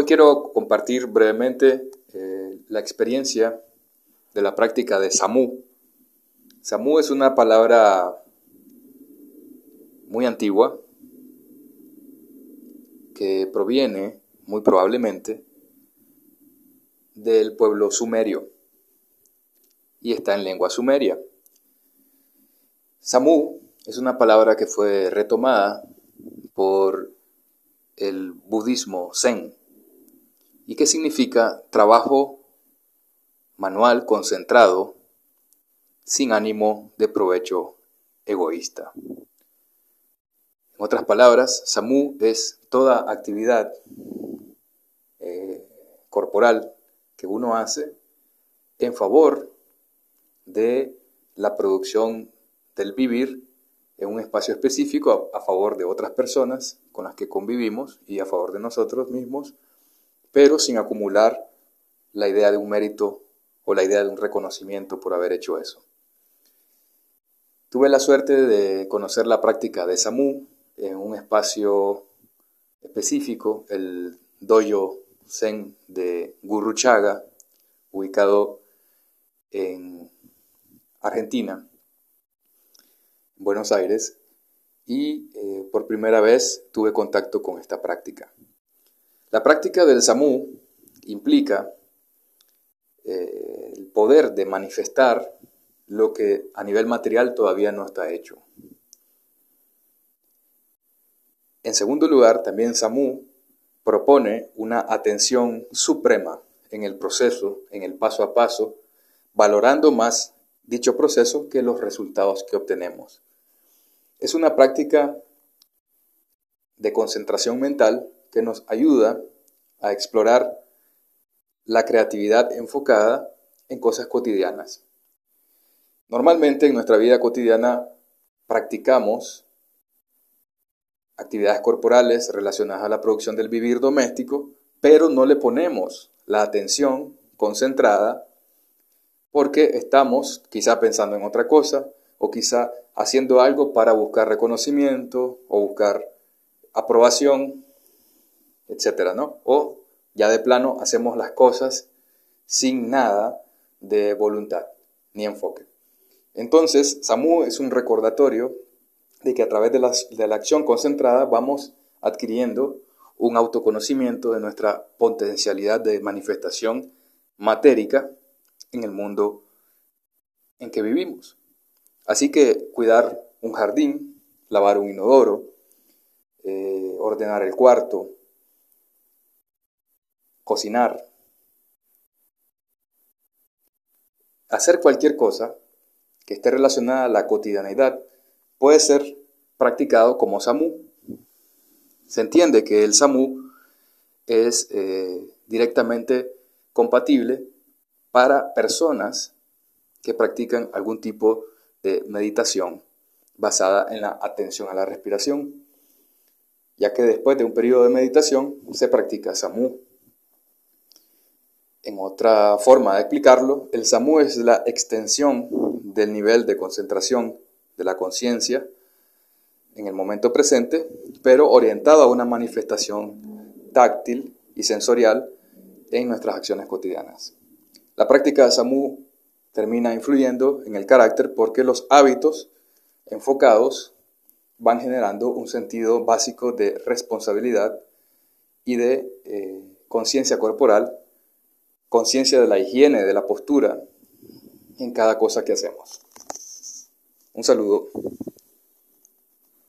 Hoy quiero compartir brevemente eh, la experiencia de la práctica de SAMU. SAMU es una palabra muy antigua que proviene muy probablemente del pueblo sumerio y está en lengua sumeria. SAMU es una palabra que fue retomada por el budismo zen y que significa trabajo manual concentrado sin ánimo de provecho egoísta. En otras palabras, SAMU es toda actividad eh, corporal que uno hace en favor de la producción del vivir en un espacio específico a, favor de otras personas con las que convivimos y a favor de nosotros mismos, pero sin acumular la idea de un mérito o la idea de un reconocimiento por haber hecho eso. Tuve la suerte de conocer la práctica de SAMU en un espacio específico, el Doyo Zen de Gurruchaga, ubicado en Argentina, Buenos Aires, y eh, por primera vez tuve contacto con esta práctica. La práctica del SAMU implica eh, el poder de manifestar lo que a nivel material todavía no está hecho. En segundo lugar, también SAMU propone una atención suprema en el proceso, en el paso a paso, valorando más dicho proceso que los resultados que obtenemos. Es una práctica de concentración mental que nos ayuda a explorar la creatividad enfocada en cosas cotidianas. Normalmente en nuestra vida cotidiana practicamos actividades corporales relacionadas a la producción del vivir doméstico, pero no le ponemos la atención concentrada porque estamos quizá pensando en otra cosa o quizá haciendo algo para buscar reconocimiento o buscar aprobación, etcétera, ¿no? O ya de plano hacemos las cosas sin nada de voluntad ni enfoque. Entonces, SAMU es un recordatorio de que a través de, de la acción concentrada vamos adquiriendo un autoconocimiento de nuestra potencialidad de manifestación matérica en el mundo en que vivimos. Así que cuidar un jardín, lavar un inodoro, eh, ordenar el cuarto, cocinar, hacer cualquier cosa que esté relacionada a la cotidianidad puede ser practicado como SAMU. Se entiende que el SAMU es eh, directamente compatible para personas que practican algún tipo de meditación basada en la atención a la respiración, ya que después de un periodo de meditación se practica SAMU. En otra forma de explicarlo, el SAMU es la extensión del nivel de concentración de la conciencia en el momento presente, pero orientado a una manifestación táctil y sensorial en nuestras acciones cotidianas. La práctica de SAMU termina influyendo en el carácter porque los hábitos enfocados van generando un sentido básico de responsabilidad y de eh, conciencia corporal, conciencia de la higiene, de la postura en cada cosa que hacemos. Un saludo.